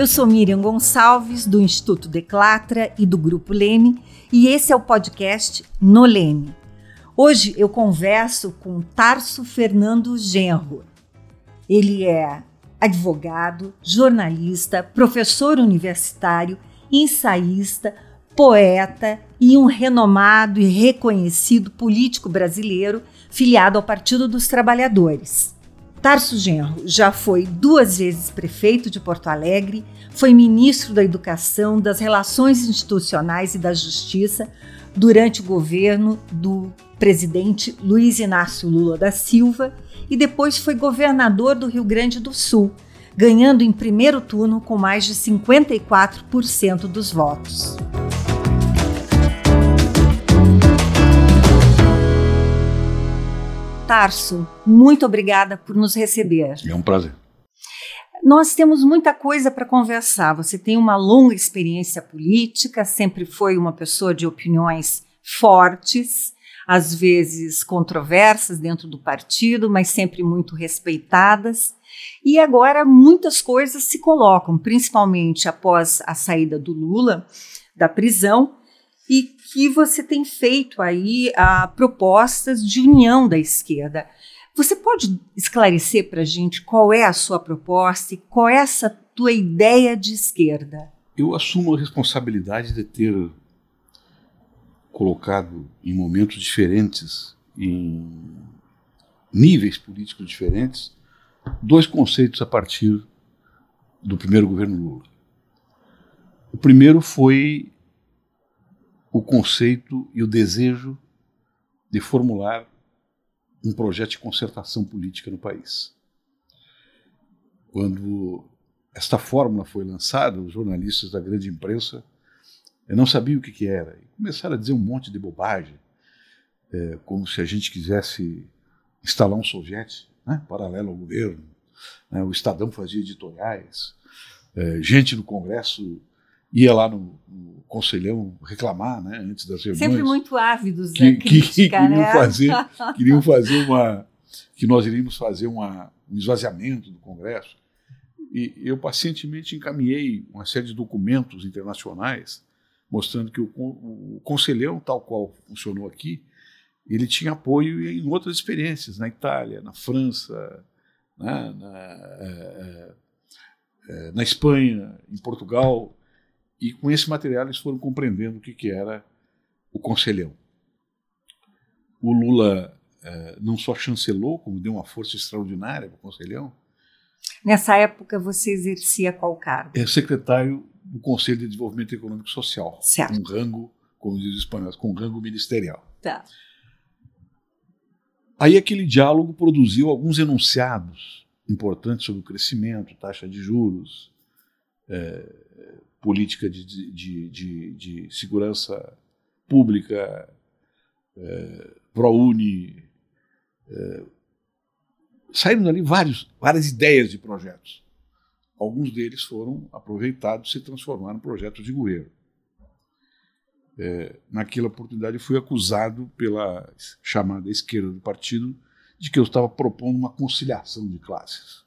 Eu sou Miriam Gonçalves, do Instituto Declatra e do Grupo Leme, e esse é o podcast No Leme. Hoje eu converso com Tarso Fernando Genro. Ele é advogado, jornalista, professor universitário, ensaísta, poeta e um renomado e reconhecido político brasileiro filiado ao Partido dos Trabalhadores. Tarso Genro já foi duas vezes prefeito de Porto Alegre, foi ministro da Educação, das Relações Institucionais e da Justiça durante o governo do presidente Luiz Inácio Lula da Silva e depois foi governador do Rio Grande do Sul, ganhando em primeiro turno com mais de 54% dos votos. Tarso, muito obrigada por nos receber. É um prazer. Nós temos muita coisa para conversar. Você tem uma longa experiência política, sempre foi uma pessoa de opiniões fortes, às vezes controversas dentro do partido, mas sempre muito respeitadas. E agora muitas coisas se colocam, principalmente após a saída do Lula da prisão, e que você tem feito aí a propostas de união da esquerda. Você pode esclarecer para a gente qual é a sua proposta e qual é essa tua ideia de esquerda? Eu assumo a responsabilidade de ter colocado em momentos diferentes, em níveis políticos diferentes, dois conceitos a partir do primeiro governo Lula. O primeiro foi o conceito e o desejo de formular um projeto de concertação política no país. Quando esta fórmula foi lançada, os jornalistas da grande imprensa não sabiam o que, que era e começaram a dizer um monte de bobagem, é, como se a gente quisesse instalar um soviete né, paralelo ao governo. Né, o Estadão fazia editoriais, é, gente no Congresso ia lá no, no, conselhão reclamar, né, antes das reuniões. Sempre muito ávidos que, crítica, que, queriam né? fazer, queriam fazer uma, que nós iríamos fazer uma, um esvaziamento do Congresso. E eu pacientemente encaminhei uma série de documentos internacionais mostrando que o, o conselhão, tal qual funcionou aqui, ele tinha apoio em outras experiências, na Itália, na França, né, na, é, é, na Espanha, em Portugal, e com esse material eles foram compreendendo o que, que era o conselhão. O Lula eh, não só chancelou, como deu uma força extraordinária para o conselhão. Nessa época você exercia qual cargo? É secretário do Conselho de Desenvolvimento Econômico e Social. Certo. Com rango, como diz os espanhóis, com rango ministerial. Tá. Aí aquele diálogo produziu alguns enunciados importantes sobre o crescimento, taxa de juros, é, política de, de, de, de segurança pública, é, ProUni. É, saíram dali vários, várias ideias de projetos. Alguns deles foram aproveitados e se transformaram em projetos de governo. É, naquela oportunidade, eu fui acusado pela chamada esquerda do partido de que eu estava propondo uma conciliação de classes.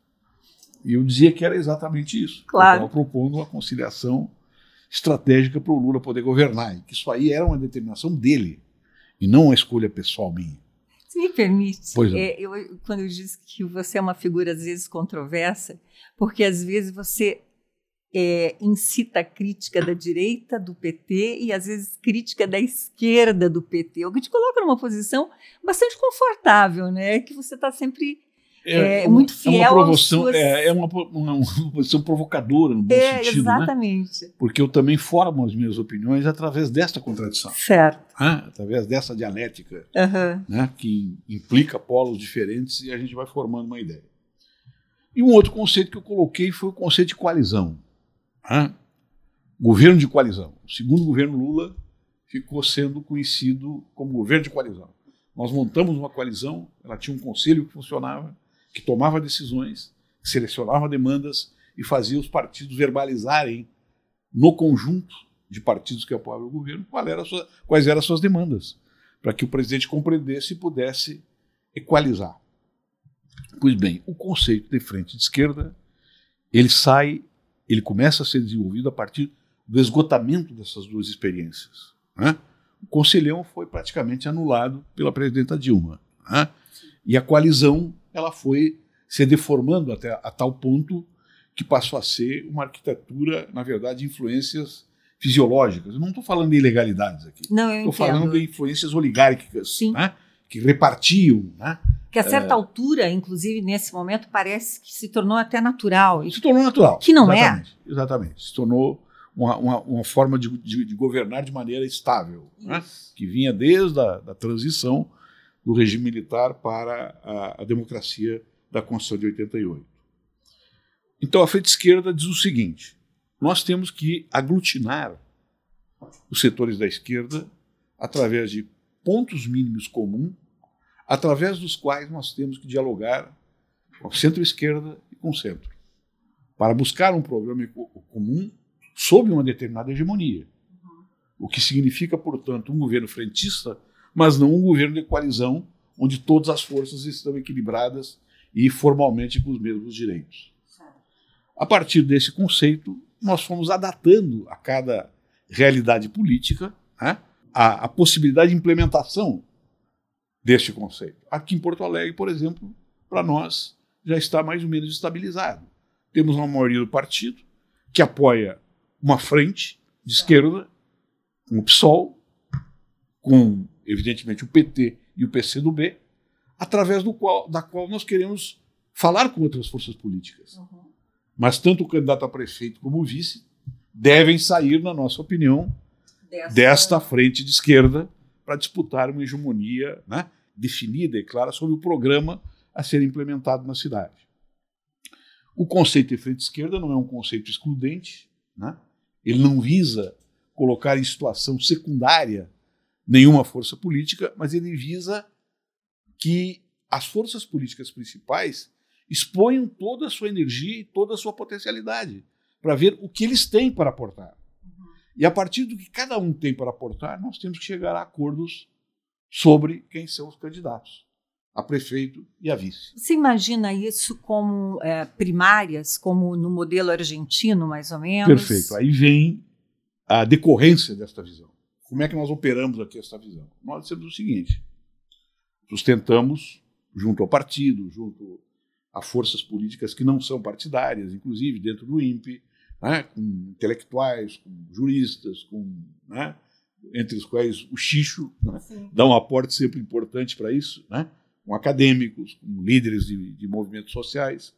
E eu dizia que era exatamente isso. Claro. Eu estava propondo uma conciliação estratégica para o Lula poder governar. E que isso aí era uma determinação dele, e não uma escolha pessoal minha. Se me permite, Pois é, eu, quando eu disse que você é uma figura às vezes controversa, porque às vezes você é, incita a crítica da direita do PT e às vezes crítica da esquerda do PT, o que te coloca numa posição bastante confortável, né? Que você está sempre é, muito fiel é uma aos promoção, suas- é, é uma, uma, uma posição provocadora, no bom É, sentido, né? exatamente. Porque eu também formo as minhas opiniões através desta contradição, Certo. né? através dessa dialética Aham. né? que implica polos diferentes e a gente vai formando uma ideia. E um outro conceito que eu coloquei foi o conceito de coalizão. né? Governo de coalizão. O segundo governo Lula ficou sendo conhecido como governo de coalizão. Nós montamos uma coalizão, ela tinha um conselho que funcionava, que tomava decisões, que selecionava demandas e fazia os partidos verbalizarem no conjunto de partidos que apoiavam o governo era sua- quais eram as suas demandas, para que o presidente compreendesse e pudesse equalizar. Pois bem, o conceito de frente de esquerda ele sai ele começa a ser desenvolvido a partir do esgotamento dessas duas experiências. Né? O conselhão foi praticamente anulado pela presidenta Dilma. Né? E a coalizão ela foi se deformando até a tal ponto que passou a ser uma arquitetura, na verdade, de influências fisiológicas. Eu não estou falando de ilegalidades aqui. Não, eu Estou falando de influências oligárquicas, né? que repartiam. Né? Que a certa é... altura, inclusive nesse momento, parece que se tornou até natural. Se tornou natural. Que não é? exatamente, é? Exatamente. Se tornou uma, uma, uma forma de, de, de, governar de maneira estável, né? que vinha desde a da transição do regime militar para a, a democracia da Constituição de 88. Então a frente esquerda diz o seguinte: nós temos que aglutinar os setores da esquerda através de pontos mínimos comuns, através dos quais nós temos que dialogar com a centro-esquerda e com o centro, para buscar um programa comum sob uma determinada hegemonia. O que significa, portanto, um governo frentista, mas não um governo de coalizão onde todas as forças estão equilibradas e formalmente com os mesmos direitos. A partir desse conceito, nós fomos adaptando a cada realidade política né, a, a possibilidade de implementação deste conceito. Aqui em Porto Alegre, por exemplo, para nós já está mais ou menos estabilizado. Temos uma maioria do partido que apoia uma frente de esquerda, com o PSOL, com, evidentemente, o PT e o PCdoB, através do qual, da qual nós queremos falar com outras forças políticas. Uhum. Mas tanto o candidato a prefeito como o vice devem sair, na nossa opinião, Dessa... desta frente de esquerda para disputar uma hegemonia né, definida e clara sobre o programa a ser implementado na cidade. O conceito de frente esquerda não é um conceito excludente, né? ele não visa colocar em situação secundária nenhuma força política, mas ele visa que as forças políticas principais exponham toda a sua energia e toda a sua potencialidade para ver o que eles têm para aportar. Uhum. E a partir do que cada um tem para aportar, nós temos que chegar a acordos sobre quem são os candidatos a prefeito e a vice. Você imagina isso como é, primárias, como no modelo argentino, mais ou menos? Perfeito. Aí vem a decorrência desta visão. Como é que nós operamos aqui essa visão? Nós dizemos o seguinte: sustentamos, junto ao partido, junto a forças políticas que não são partidárias, inclusive dentro do INPE, né, com intelectuais, com juristas, com, né, entre os quais o Xixo né, dá um aporte sempre importante para isso, né, com acadêmicos, com líderes de, de movimentos sociais,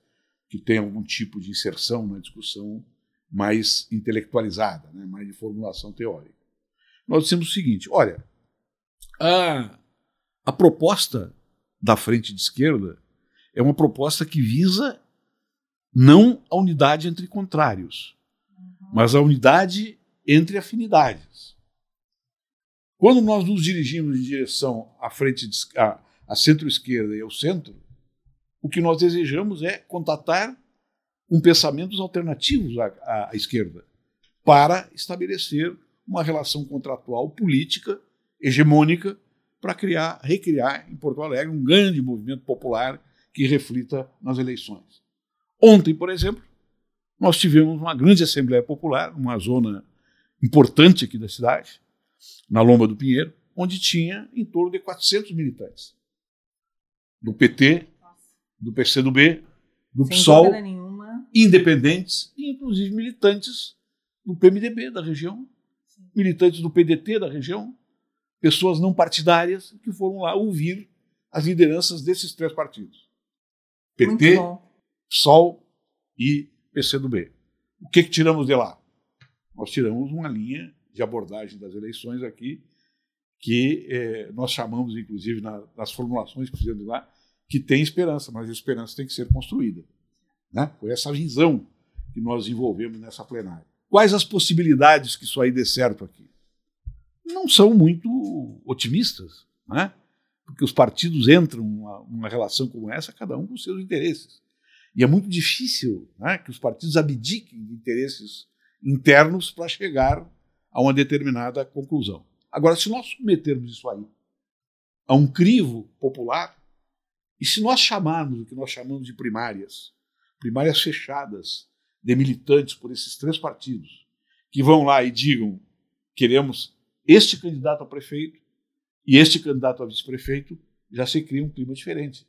que têm algum tipo de inserção na discussão mais intelectualizada, né, mais de formulação teórica. Nós dissemos o seguinte: olha, a, a proposta da frente de esquerda é uma proposta que visa não a unidade entre contrários, uhum. mas a unidade entre afinidades. Quando nós nos dirigimos em direção à frente de, à, à centro-esquerda e ao centro, o que nós desejamos é contatar com pensamentos alternativos à, à esquerda para estabelecer uma relação contratual política hegemônica para criar, recriar em Porto Alegre um grande movimento popular que reflita nas eleições. Ontem, por exemplo, nós tivemos uma grande Assembleia Popular, uma zona importante aqui da cidade, na Lomba do Pinheiro, onde tinha em torno de 400 militantes. Do PT, do PCdoB, do Sem PSOL, independentes e inclusive militantes do PMDB da região, militantes do PDT da região, pessoas não partidárias que foram lá ouvir as lideranças desses três partidos. PT, PSOL e PCdoB. O que, que tiramos de lá? Nós tiramos uma linha de abordagem das eleições aqui, que eh, nós chamamos, inclusive, na, nas formulações que fizemos lá, que tem esperança, mas a esperança tem que ser construída. Né? Foi essa visão que nós desenvolvemos nessa plenária. Quais as possibilidades que isso aí dê certo aqui? Não são muito otimistas. Né? porque os partidos entram numa, numa relação como essa, cada um com seus interesses. E é muito difícil né, que os partidos abdiquem de interesses internos para chegar a uma determinada conclusão. Agora, se nós submetermos isso aí a um crivo popular, e se nós chamarmos o que nós chamamos de primárias, primárias fechadas, de militantes por esses três partidos que vão lá e digam queremos este candidato a prefeito e este candidato a vice-prefeito, já se cria um clima diferente.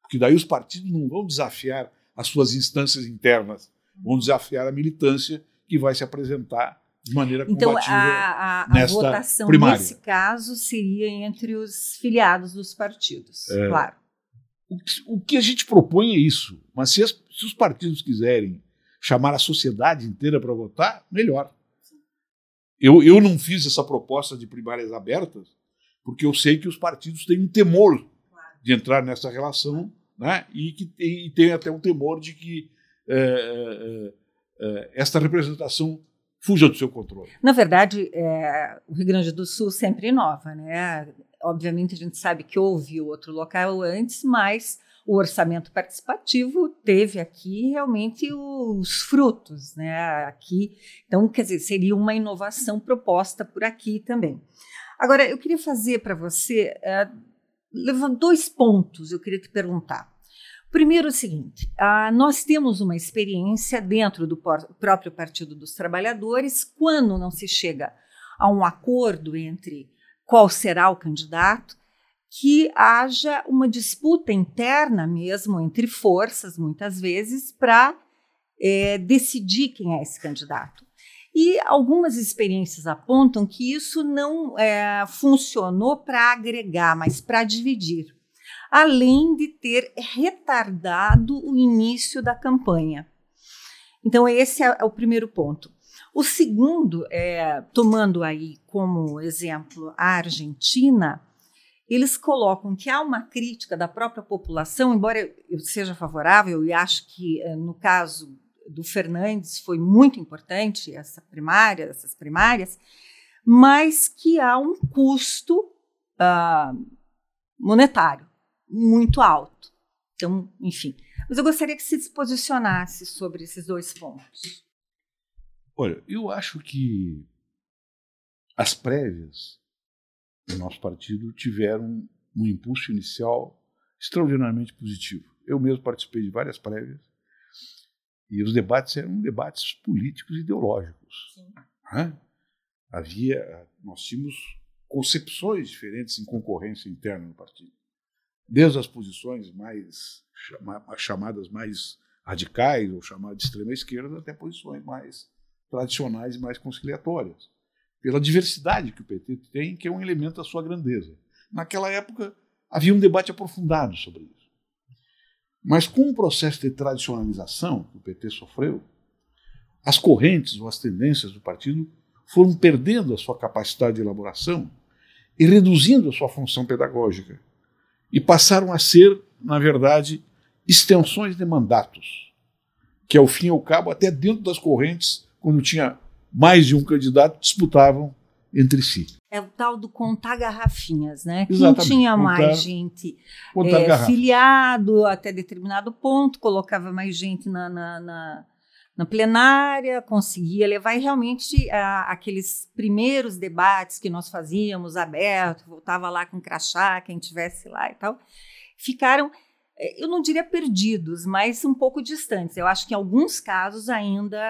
Porque daí os partidos não vão desafiar as suas instâncias internas, vão desafiar a militância que vai se apresentar de maneira então, combativa a, a, nesta a votação primária. nesse caso seria entre os filiados dos partidos, É. claro. O que, o que a gente propõe é isso. Mas se, as- se os partidos quiserem chamar a sociedade inteira para votar, melhor. Eu, eu não fiz essa proposta de primárias abertas porque eu sei que os partidos têm um temor de entrar nessa relação né? e que tem, e tem até um temor de que é, é, é, esta representação fuja do seu controle. Na verdade, é, o Rio Grande do Sul sempre inova, né? Obviamente a gente sabe que houve outro local antes, mas o orçamento participativo teve aqui realmente os frutos, né? Aqui, então, quer dizer, seria uma inovação proposta por aqui também. Agora, eu queria fazer para você, levando dois pontos, eu queria te perguntar. Primeiro, o seguinte: ah, nós temos uma experiência dentro do próprio Partido dos Trabalhadores, quando não se chega a um acordo entre qual será o candidato, que haja uma disputa interna mesmo entre forças, muitas vezes, para eh, decidir quem é esse candidato. E algumas experiências apontam que isso não eh, funcionou para agregar, mas para dividir além de ter retardado o início da campanha. Então, esse é o primeiro ponto. O segundo, é, tomando aí como exemplo a Argentina, eles colocam que há uma crítica da própria população, embora eu seja favorável e acho que eh, no caso do Fernandes foi muito importante essa primária, essas primárias, mas que há um custo ah, monetário muito alto. Então, enfim. Mas eu gostaria que se posicionasse sobre esses dois pontos. Olha, eu acho que as prévias do nosso partido tiveram um impulso inicial extraordinariamente positivo. Eu mesmo participei de várias prévias e os debates eram debates políticos e ideológicos. né? Havia, nós tínhamos concepções diferentes em concorrência interna no partido, desde as posições mais chama- chamadas mais radicais ou chamadas de extrema esquerda até posições mais tradicionais e mais conciliatórias, pela diversidade que o PT tem, que é um elemento da sua grandeza. Naquela época havia um debate aprofundado sobre isso. Mas com o processo de tradicionalização que o PT sofreu, as correntes ou as tendências do partido foram perdendo a sua capacidade de elaboração e reduzindo a sua função pedagógica e passaram a ser, na verdade, extensões de mandatos, que ao fim e ao cabo, até dentro das correntes, quando tinha mais de um candidato, disputavam entre si. É o tal do contar garrafinhas, né? Quem Exatamente, tinha contar- mais gente Contar é, filiado até determinado ponto, colocava mais gente na, na, na, na plenária, conseguia levar. E realmente a- aqueles primeiros debates que nós fazíamos aberto, voltava lá com crachá, quem tivesse lá e tal, ficaram, eu não diria perdidos, mas um pouco distantes. Eu acho que em alguns casos ainda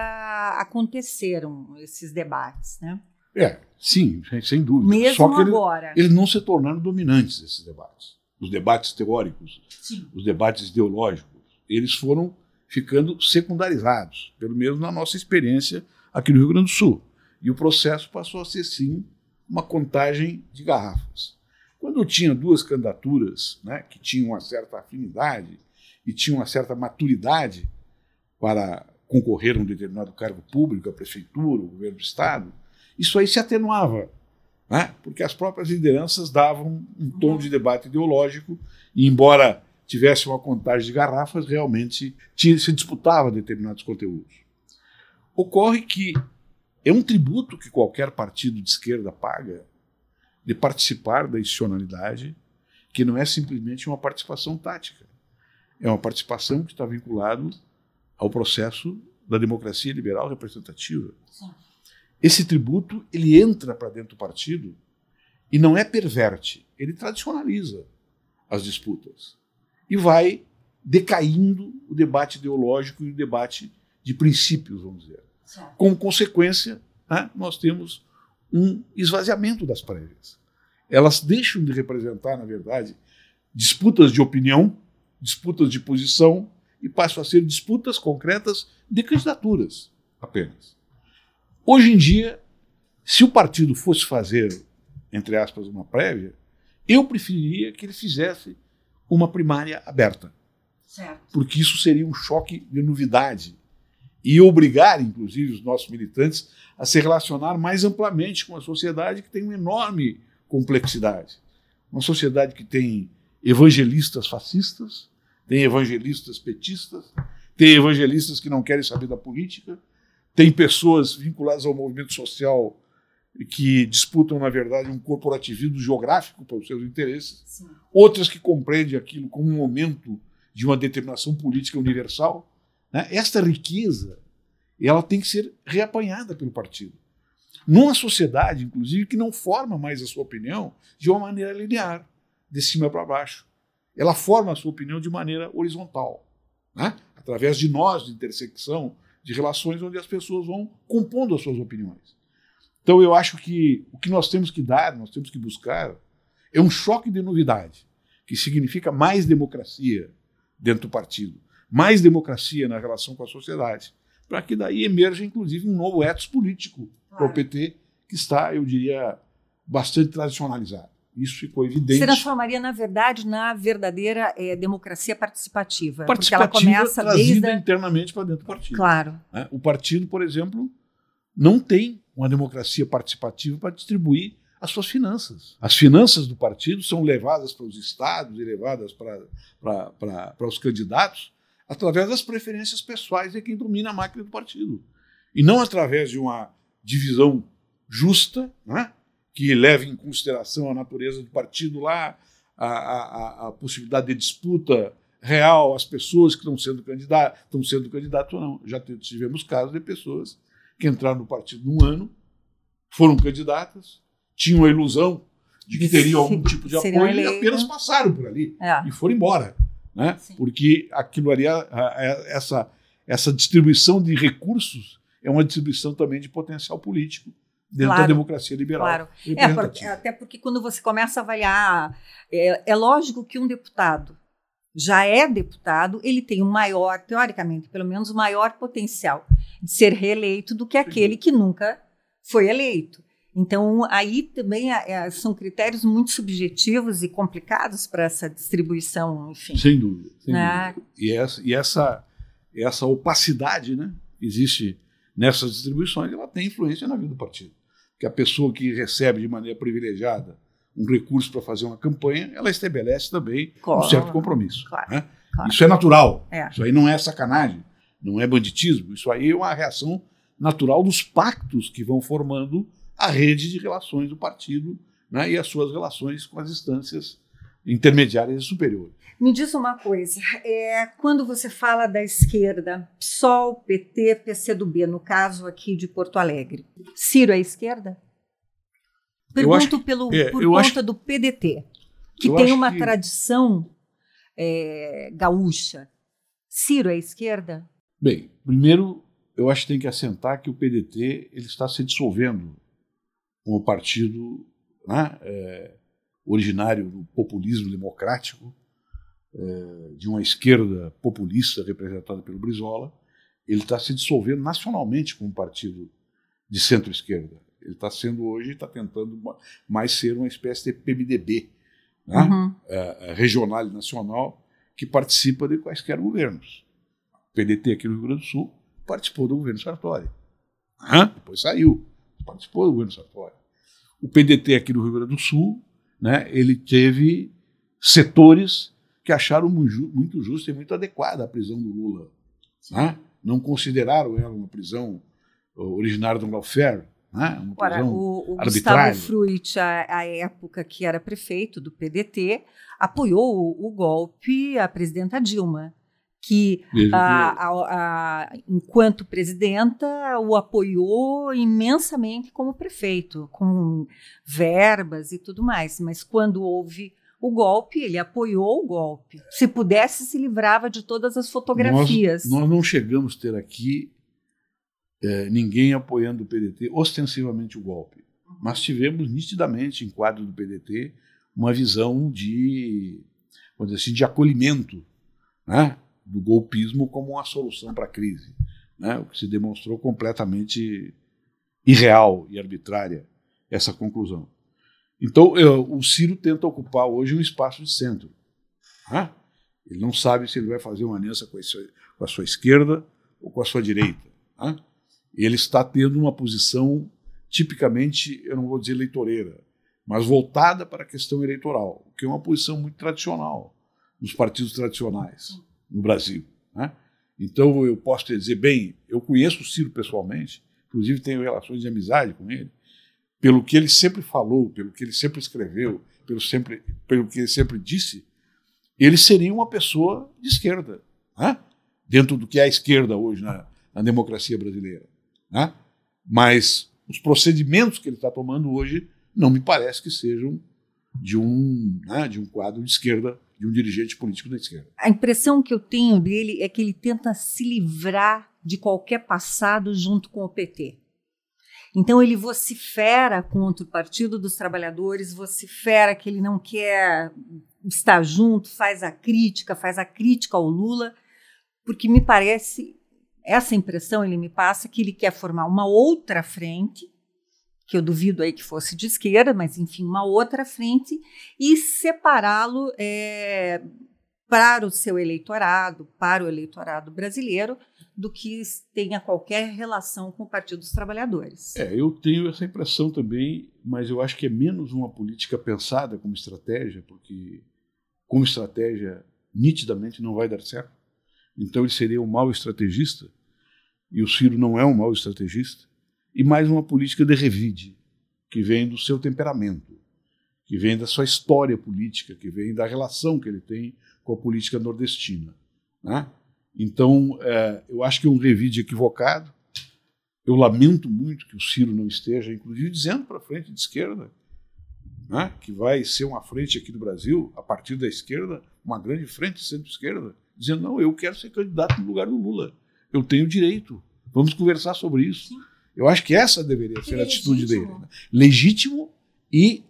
aconteceram esses debates, né? É, sim, sem- dúvida. Mesmo Só que agora. eles não se tornaram dominantes, esses debates. Os debates teóricos, Sim. os debates ideológicos, eles foram ficando secundarizados, pelo menos na nossa experiência aqui no Rio Grande do Sul. E o processo passou a ser, sim, uma contagem de garrafas. Quando eu tinha duas candidaturas né, que tinham uma certa afinidade e tinham uma certa maturidade para concorrer a um determinado cargo público, a prefeitura, o governo do Estado, isso aí se atenuava, né? porque as próprias lideranças davam um tom de debate ideológico, e embora tivesse uma contagem de garrafas, realmente tinha- se disputava determinados conteúdos. Ocorre que é um tributo que qualquer partido de esquerda paga de participar da institucionalidade, que não é simplesmente uma participação tática. É uma participação que está vinculado ao processo da democracia liberal representativa. Esse tributo ele entra para dentro do partido e não é perverte, ele tradicionaliza as disputas e vai decaindo o debate ideológico e o debate de princípios, vamos dizer. Como consequência, né, nós temos um esvaziamento das prévias. Elas deixam de representar, na verdade, disputas de opinião, disputas de posição e passam a ser disputas concretas de candidaturas apenas. Hoje em dia, se o partido fosse fazer, entre aspas, uma prévia, eu preferiria que ele fizesse uma primária aberta. Certo. Porque isso seria um choque de novidade e obrigar, inclusive, os nossos militantes a se relacionar mais amplamente com a sociedade que tem uma enorme complexidade. Uma sociedade que tem evangelistas fascistas, tem evangelistas petistas, tem evangelistas que não querem saber da política, tem pessoas vinculadas ao movimento social que disputam, na verdade, um corporativismo geográfico para os seus interesses, Sim. outras que compreendem aquilo como um momento de uma determinação política universal. Né? Esta riqueza ela tem que ser reapanhada pelo partido. Numa sociedade, inclusive, que não forma mais a sua opinião de uma maneira linear, de cima para baixo. Ela forma a sua opinião de maneira horizontal, né? através de nós, de intersecção, de relações onde as pessoas vão compondo as suas opiniões. Então, eu acho que o que nós temos que dar, nós temos que buscar, é um choque de novidade, que significa mais democracia dentro do partido, mais democracia na relação com a sociedade, para que daí emerja, inclusive, um novo ethos político claro. para o PT, que está, eu diria, bastante tradicionalizado. Isso ficou evidente. Se transformaria, na verdade, na verdadeira é, democracia participativa. Participativa porque ela começa trazida desde... internamente para dentro do partido. Claro. É, o partido, por exemplo, não tem uma democracia participativa para distribuir as suas finanças. As finanças do partido são levadas para os estados e levadas para, para, para, para os candidatos através das preferências pessoais de quem domina a máquina do partido. E não através de uma divisão justa, né, que leve em consideração a natureza do partido lá, a, a, a possibilidade de disputa real, as pessoas que estão sendo candidatas, estão sendo candidatos ou não. Já tivemos casos de pessoas que entraram no partido num ano, foram candidatas, tinham a ilusão de que teriam algum tipo de apoio e apenas passaram por ali é. e foram embora né? porque aquilo ali, essa, essa distribuição de recursos é uma distribuição também de potencial político dentro claro, da democracia liberal. Claro. É, porque, até porque quando você começa a avaliar, é, é, lógico que um deputado já é deputado, ele tem um maior, teoricamente, pelo menos, o maior potencial de ser reeleito do que aquele que nunca foi eleito. Então, aí também é, é, são critérios muito subjetivos e complicados para essa distribuição, enfim. Sem dúvida. Sem né? dúvida. E, essa, e essa, essa opacidade né, existe nessas distribuições, ela tem influência na vida do partido. Porque a pessoa que recebe de maneira privilegiada um recurso para fazer uma campanha, ela estabelece também claro. um certo compromisso. Claro. Né? Claro. Isso é natural. É. Isso aí não é sacanagem, não é banditismo. Isso aí é uma reação natural dos pactos que vão formando a rede de relações do partido né, e as suas relações com as instâncias intermediárias e superiores. Me diz uma coisa, é, quando você fala da esquerda, PSOL, PT, PCdoB, no caso aqui de Porto Alegre, Ciro é esquerda? Pergunto acho, pelo, é, por conta acho, do PDT, que tem uma que... tradição é, gaúcha. Ciro é esquerda? Bem, primeiro eu acho que tem que assentar que o PDT ele está se dissolvendo como partido né, é, originário do populismo democrático, é, de uma esquerda populista representada pelo Brizola, ele está se dissolvendo nacionalmente como partido de centro-esquerda. Ele está sendo hoje, está tentando mais ser uma espécie de PMDB, né, uhum. é, é, regional e nacional, que participa de quaisquer governos. O PDT aqui no Rio Grande do Sul participou do governo Sartori. Uhum. Depois saiu, participou do governo Sartori. O PDT aqui no Rio Grande do Sul, né, ele teve setores que acharam muito justo e muito adequada a prisão do Lula. Né? Não consideraram ela uma prisão originária do lawfare, né? uma Ora, prisão o, o Gustavo Fruit, à época que era prefeito do PDT, apoiou o, o golpe à presidenta Dilma que, a, a, a, enquanto presidenta, o apoiou imensamente como prefeito, com verbas e tudo mais. Mas quando houve o golpe, ele apoiou o golpe. Se pudesse, se livrava de todas as fotografias. Nós, nós não chegamos a ter aqui é, ninguém apoiando o PDT, ostensivamente o golpe. Mas tivemos nitidamente, em quadro do PDT, uma visão de, vamos dizer assim, de acolhimento né, do golpismo como uma solução para a crise, né, o que se demonstrou completamente irreal e arbitrária essa conclusão. Então, eu, o Ciro tenta ocupar hoje um espaço de centro. Né? Ele não sabe se ele vai fazer uma aliança com a sua, com a sua esquerda ou com a sua direita. Né? Ele está tendo uma posição tipicamente, eu não vou dizer eleitoreira, mas voltada para a questão eleitoral, que é uma posição muito tradicional nos partidos tradicionais no Brasil. Né? Então eu posso te dizer, bem, eu conheço o Ciro pessoalmente, inclusive tenho relações de amizade com ele, pelo que ele sempre falou, pelo que ele sempre escreveu, pelo, sempre, pelo que ele sempre disse, ele seria uma pessoa de esquerda, né? dentro do que é a esquerda hoje na, na democracia brasileira. Né? Mas os procedimentos que ele está tomando hoje não me parece que sejam de um, né, de um quadro de esquerda, de um dirigente político da esquerda. A impressão que eu tenho dele é que ele tenta se livrar de qualquer passado junto com o PT. Então ele vocifera contra o Partido dos Trabalhadores, vocifera que ele não quer estar junto, faz a crítica, faz a crítica ao Lula, porque me parece essa impressão ele me passa que ele quer formar uma outra frente, que eu duvido aí que fosse de esquerda, mas enfim, uma outra frente, e separá-lo é, para o seu eleitorado, para o eleitorado brasileiro, do que tenha qualquer relação com o Partido dos Trabalhadores. É, eu tenho essa impressão também, mas eu acho que é menos uma política pensada como estratégia, porque como estratégia nitidamente não vai dar certo. Então ele seria um mau estrategista, e o Ciro não é um mau estrategista, e mais uma política de revide, que vem do seu temperamento, que vem da sua história política, que vem da relação que ele tem com a política nordestina. Né? Então, é, eu acho que é um revide equivocado. Eu lamento muito que o Ciro não esteja, inclusive, dizendo para a frente de esquerda né, que vai ser uma frente aqui do Brasil, a partir da esquerda, uma grande frente centro-esquerda, dizendo: não, eu quero ser candidato no lugar do Lula. Eu tenho direito. Vamos conversar sobre isso. Eu acho que essa deveria ser a atitude dele. Né? Legítimo e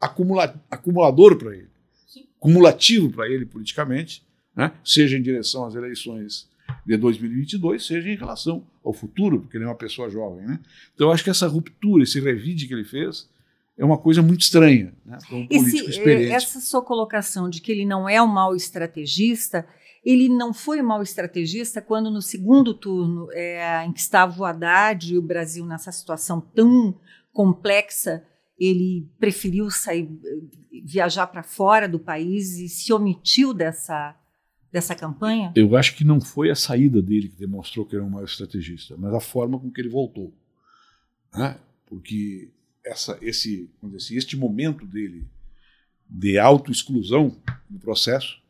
acumula acumulador para ele. Sim. Cumulativo para ele politicamente, né? seja em direção às eleições de 2022, seja em relação ao futuro, porque ele é uma pessoa jovem. Né? Então, eu acho que essa ruptura, esse revide que ele fez, é uma coisa muito estranha né, um Esse. Essa sua colocação de que ele não é um mau estrategista, ele não foi um mau estrategista quando no segundo turno, é, em que estava o Haddad e o Brasil nessa situação tão complexa, ele preferiu sair, viajar para fora do país e se omitiu dessa, dessa campanha? Eu acho que não foi a saída dele que demonstrou que era um mau estrategista, mas a forma com que ele voltou. Né? Porque essa, esse, assim, este momento dele de autoexclusão no processo,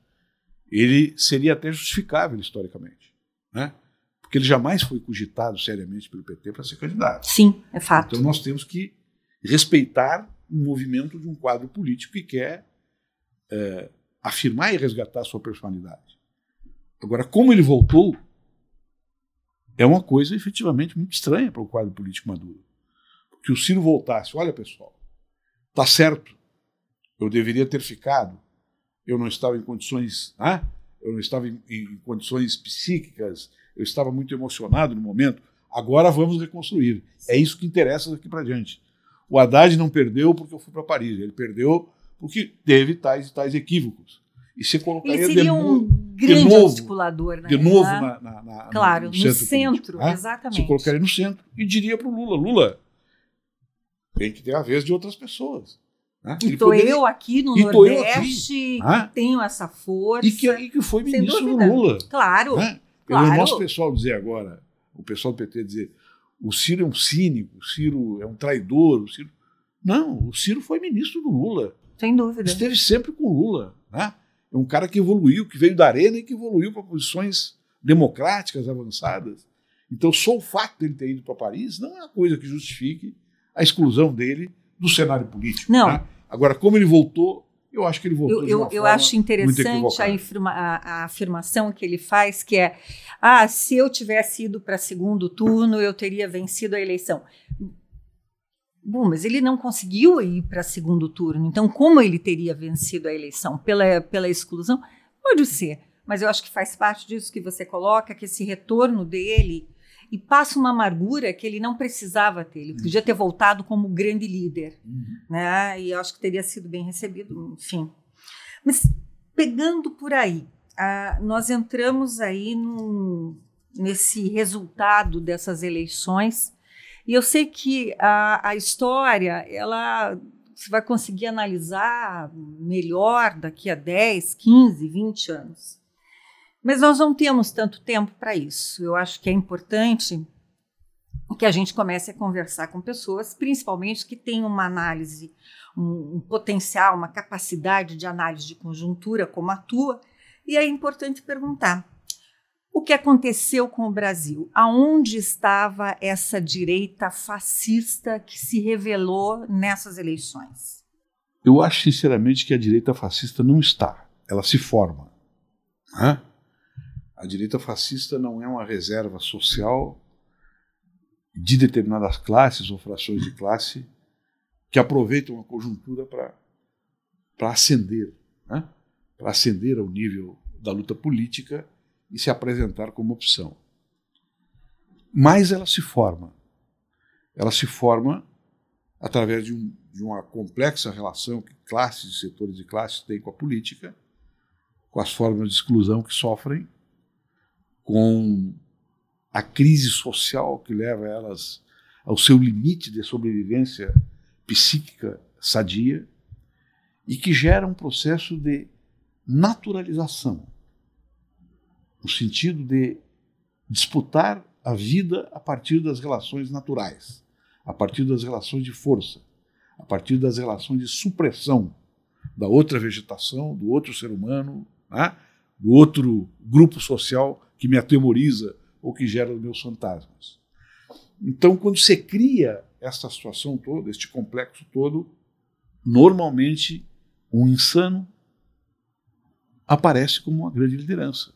ele seria até justificável historicamente, né? Porque ele jamais foi cogitado seriamente pelo PT para ser candidato. Sim, é fato. Então nós temos que respeitar um movimento de um quadro político que quer é, afirmar e resgatar sua personalidade. Agora, como ele voltou, é uma coisa efetivamente muito estranha para o quadro político maduro que o Ciro voltasse. Olha, pessoal, tá certo. Eu deveria ter ficado. Eu não estava em condições, né? eu não estava em, em condições psíquicas. Eu estava muito emocionado no momento. Agora vamos reconstruir. É isso que interessa daqui para diante. O Haddad não perdeu porque eu fui para Paris. Ele perdeu porque teve tais e tais equívocos. E você colocaria Ele seria de, um grande novo, articulador, né? De novo na, na, na, claro, no, no centro, centro né? exatamente. Você colocaria no centro e diria para o Lula, Lula, tem que ter a vez de outras pessoas. Né? E estou poderia... eu aqui no Nordeste, aqui, que tenho essa força. E que, e que foi ministro do Lula. Claro. Né? claro. O nosso pessoal dizer agora, o pessoal do PT dizer, o Ciro é um cínico, o Ciro é um traidor. O Ciro... Não, o Ciro foi ministro do Lula. Sem dúvida. Esteve sempre com o Lula. Né? É um cara que evoluiu, que veio da arena e que evoluiu para posições democráticas avançadas. Então, só o fato de ele ter ido para Paris não é uma coisa que justifique a exclusão dele do cenário político. Não. Né? Agora, como ele voltou, Eu acho que ele votou eu, eu, acho interessante a, a afirmação que ele faz, que é: ah, se eu tivesse ido para segundo turno, eu teria vencido a eleição. Bom, mas ele não conseguiu ir para segundo turno, então como ele teria vencido a eleição? Pela, pela exclusão? Pode ser, mas eu acho que faz parte disso que você coloca, que esse retorno dele e passa uma amargura que ele não precisava ter. Ele podia ter voltado como grande líder, Uhum. né? E eu acho que teria sido bem recebido, enfim. Mas pegando por aí, ah, nós entramos aí num- nesse resultado dessas eleições e eu sei que a, a história ela você vai conseguir analisar melhor daqui a 10, 15, 20 anos. Mas nós não temos tanto tempo para isso. Eu acho que é importante que a gente comece a conversar com pessoas, principalmente que têm uma análise, um, um potencial, uma capacidade de análise de conjuntura como a tua. E é importante perguntar: o que aconteceu com o Brasil? Aonde estava essa direita fascista que se revelou nessas eleições? Eu acho sinceramente que a direita fascista não está, ela se forma. né? A direita fascista não é uma reserva social de determinadas classes ou frações de classe que aproveitam a conjuntura para ascender, né? para ascender ao nível da luta política e se apresentar como opção. Mas ela se forma. Ela se forma através de, um, de uma complexa relação que classes e setores de classes têm com a política, com as formas de exclusão que sofrem, com a crise social que leva elas ao seu limite de sobrevivência psíquica sadia e que gera um processo de naturalização, no sentido de disputar a vida a partir das relações naturais, a partir das relações de força, a partir das relações de supressão da outra vegetação, do outro ser humano, né? do outro grupo social que me atemoriza ou que gera os meus fantasmas. Então, quando você cria essa situação toda, este complexo todo, normalmente um insano aparece como uma grande liderança.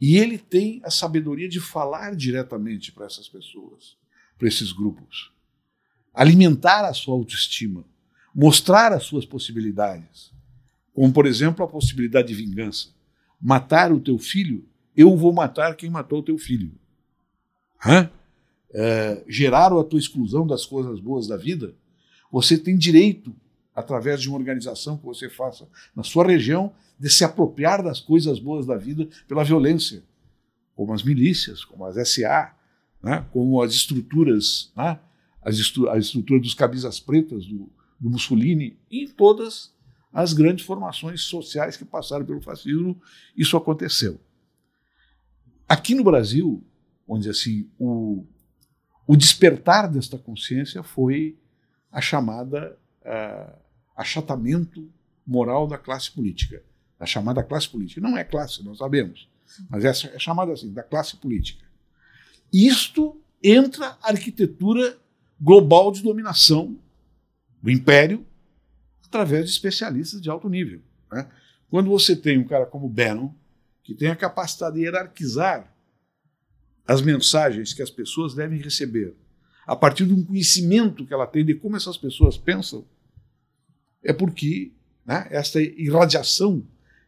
E ele tem a sabedoria de falar diretamente para essas pessoas, para esses grupos. Alimentar a sua autoestima, mostrar as suas possibilidades. Como, por exemplo, a possibilidade de vingança. Matar o teu filho, eu vou matar quem matou o teu filho. Hã? É, gerar a tua exclusão das coisas boas da vida, você tem direito, através de uma organização que você faça na sua região, de se apropriar das coisas boas da vida pela violência, como as milícias, como as SA, né? como as estruturas, né? as estru dos camisas pretas do, do Mussolini, em todas as grandes formações sociais que passaram pelo fascismo, isso aconteceu. Aqui no Brasil, onde assim o, o despertar desta consciência foi a chamada uh, achatamento moral da classe política, da chamada classe política. Não é classe, nós sabemos, mas é, é chamada assim, da classe política. Isto entra a arquitetura global de dominação do império através de especialistas de alto nível. Né? Quando você tem um cara como Bannon, que tem a capacidade de hierarquizar as mensagens que as pessoas devem receber a partir de um conhecimento que ela tem de como essas pessoas pensam, é porque né, esta irradiação,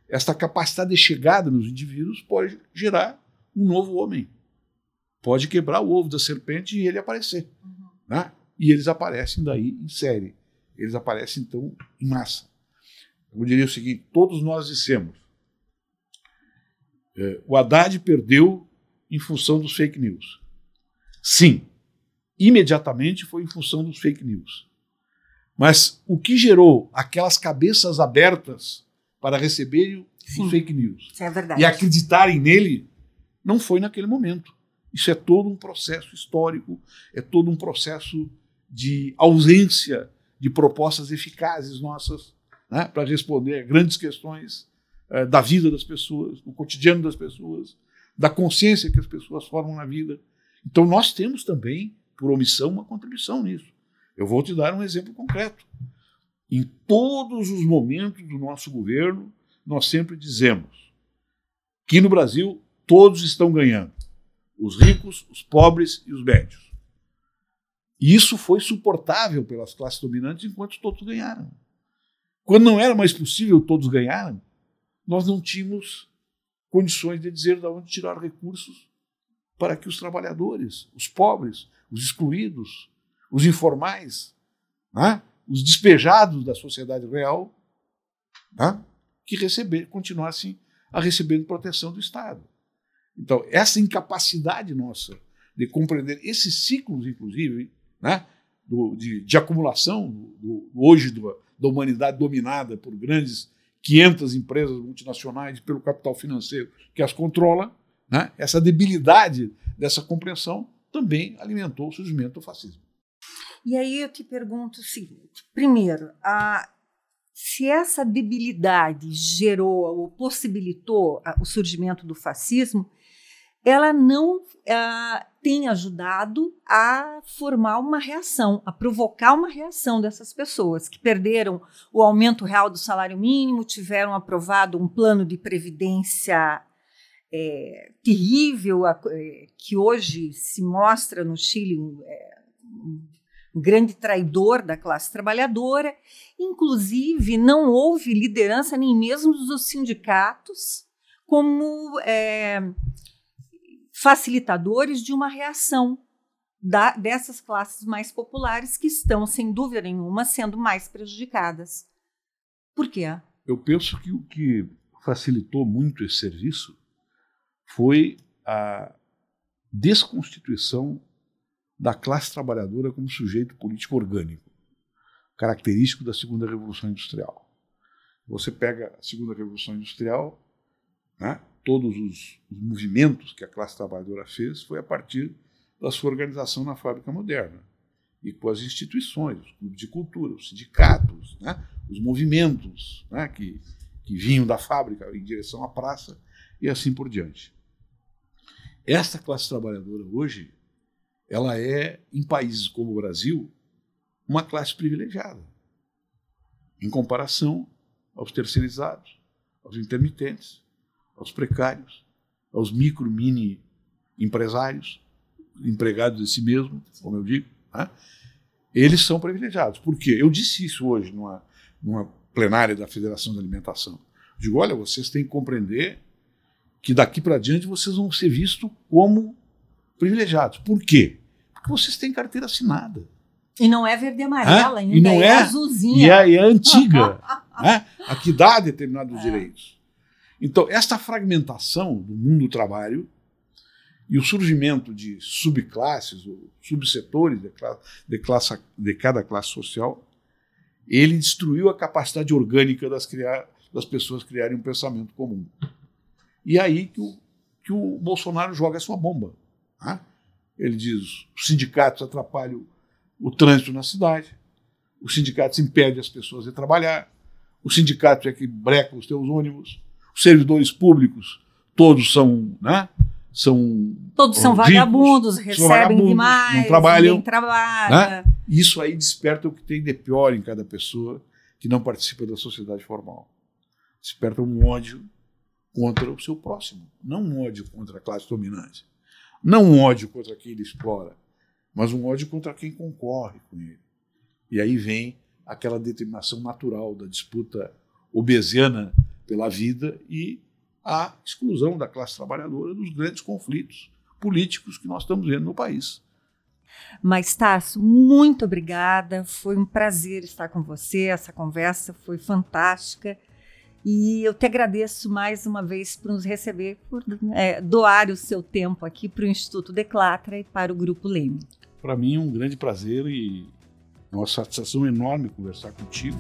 esta capacidade de chegada nos indivíduos pode gerar um novo homem. Pode quebrar o ovo da serpente e ele aparecer. Uhum. Né? E eles aparecem daí em série. Eles aparecem, então, em massa. Eu diria o seguinte: todos nós dissemos. É, o Haddad perdeu em função dos fake news. Sim, imediatamente foi em função dos fake news. Mas o que gerou aquelas cabeças abertas para receber os fake news é e acreditarem nele não foi naquele momento. Isso é todo um processo histórico, é todo um processo de ausência de propostas eficazes nossas né, para responder a grandes questões eh, da vida das pessoas, do cotidiano das pessoas, da consciência que as pessoas formam na vida. Então nós temos também, por omissão, uma contribuição nisso. Eu vou te dar um exemplo concreto. Em todos os momentos do nosso governo, nós sempre dizemos que no Brasil todos estão ganhando: os ricos, os pobres e os médios. E isso foi suportável pelas classes dominantes enquanto todos ganharam. Quando não era mais possível todos ganharem, nós não tínhamos condições de dizer de onde tirar recursos para que os trabalhadores, os pobres, os excluídos, os informais, né, os despejados da sociedade real, né, que receber, continuassem a receber proteção do Estado. Então, essa incapacidade nossa de compreender esses ciclos, inclusive, né, do, de, de, acumulação, do, hoje do, da humanidade dominada por grandes 500 empresas multinacionais pelo capital financeiro que as controla, né, essa debilidade dessa compreensão também alimentou o surgimento do fascismo. E aí eu te pergunto o seguinte: primeiro, a, se essa debilidade gerou ou possibilitou o surgimento do fascismo, ela não uh, tem ajudado a formar uma reação, a provocar uma reação dessas pessoas que perderam o aumento real do salário mínimo, tiveram aprovado um plano de previdência é, terrível, é, que hoje se mostra no Chile é, um grande traidor da classe trabalhadora. Inclusive, não houve liderança nem mesmo dos sindicatos como é, facilitadores de uma reação da, dessas classes mais populares que estão, sem dúvida nenhuma, sendo mais prejudicadas. Por quê? Eu penso que o que facilitou muito esse serviço foi a desconstituição da classe trabalhadora como sujeito político orgânico, característico da segunda revolução industrial. Você pega a segunda revolução industrial, né, todos os, os movimentos que a classe trabalhadora fez foi a partir da sua organização na fábrica moderna e com as instituições, os clubes de cultura, os sindicatos, né, os movimentos né, que, que vinham da fábrica em direção à praça e assim por diante. Essa classe trabalhadora hoje, ela é, em países como o Brasil, uma classe privilegiada, em comparação aos terceirizados, aos intermitentes, aos precários, aos micro, mini empresários, empregados de si mesmo, como eu digo, né? eles são privilegiados. Por quê? Eu disse isso hoje numa, numa plenária da Federação de Alimentação. digo, olha, vocês têm que compreender que daqui para diante vocês vão ser vistos como privilegiados. Por quê? Porque vocês têm carteira assinada. E não é verde e amarela ainda, e não é, é azulzinha. E é, é antiga, né? a que dá determinados é. direitos. Então, esta fragmentação do mundo do trabalho e o surgimento de subclasses, ou subsetores de, classe, de, classe, de cada classe social, ele destruiu a capacidade orgânica das, criar, das pessoas criarem um pensamento comum. E é aí que o, que o Bolsonaro joga a sua bomba. Né? Ele diz: os sindicatos atrapalham o trânsito na cidade, os sindicatos impedem as pessoas de trabalhar, os sindicatos é que brecam os teus ônibus, os servidores públicos, todos são, né? São todos são ricos, vagabundos, recebem são vagabundos, demais, não trabalham, trabalha. Né? Isso aí desperta o que tem de pior em cada pessoa que não participa da sociedade formal. Desperta um ódio contra o seu próximo, não um ódio contra a classe dominante, não um ódio contra quem ele explora, mas um ódio contra quem concorre com ele. E aí vem aquela determinação natural da disputa obesiana pela vida e a exclusão da classe trabalhadora dos grandes conflitos políticos que nós estamos vendo no país. Mas, Tasso, muito obrigada. Foi um prazer estar com você. Essa conversa foi fantástica. E eu te agradeço mais uma vez por nos receber, por é, doar o seu tempo aqui para o Instituto Declatra e para o Grupo Leme. Para mim é um grande prazer e uma satisfação enorme conversar contigo.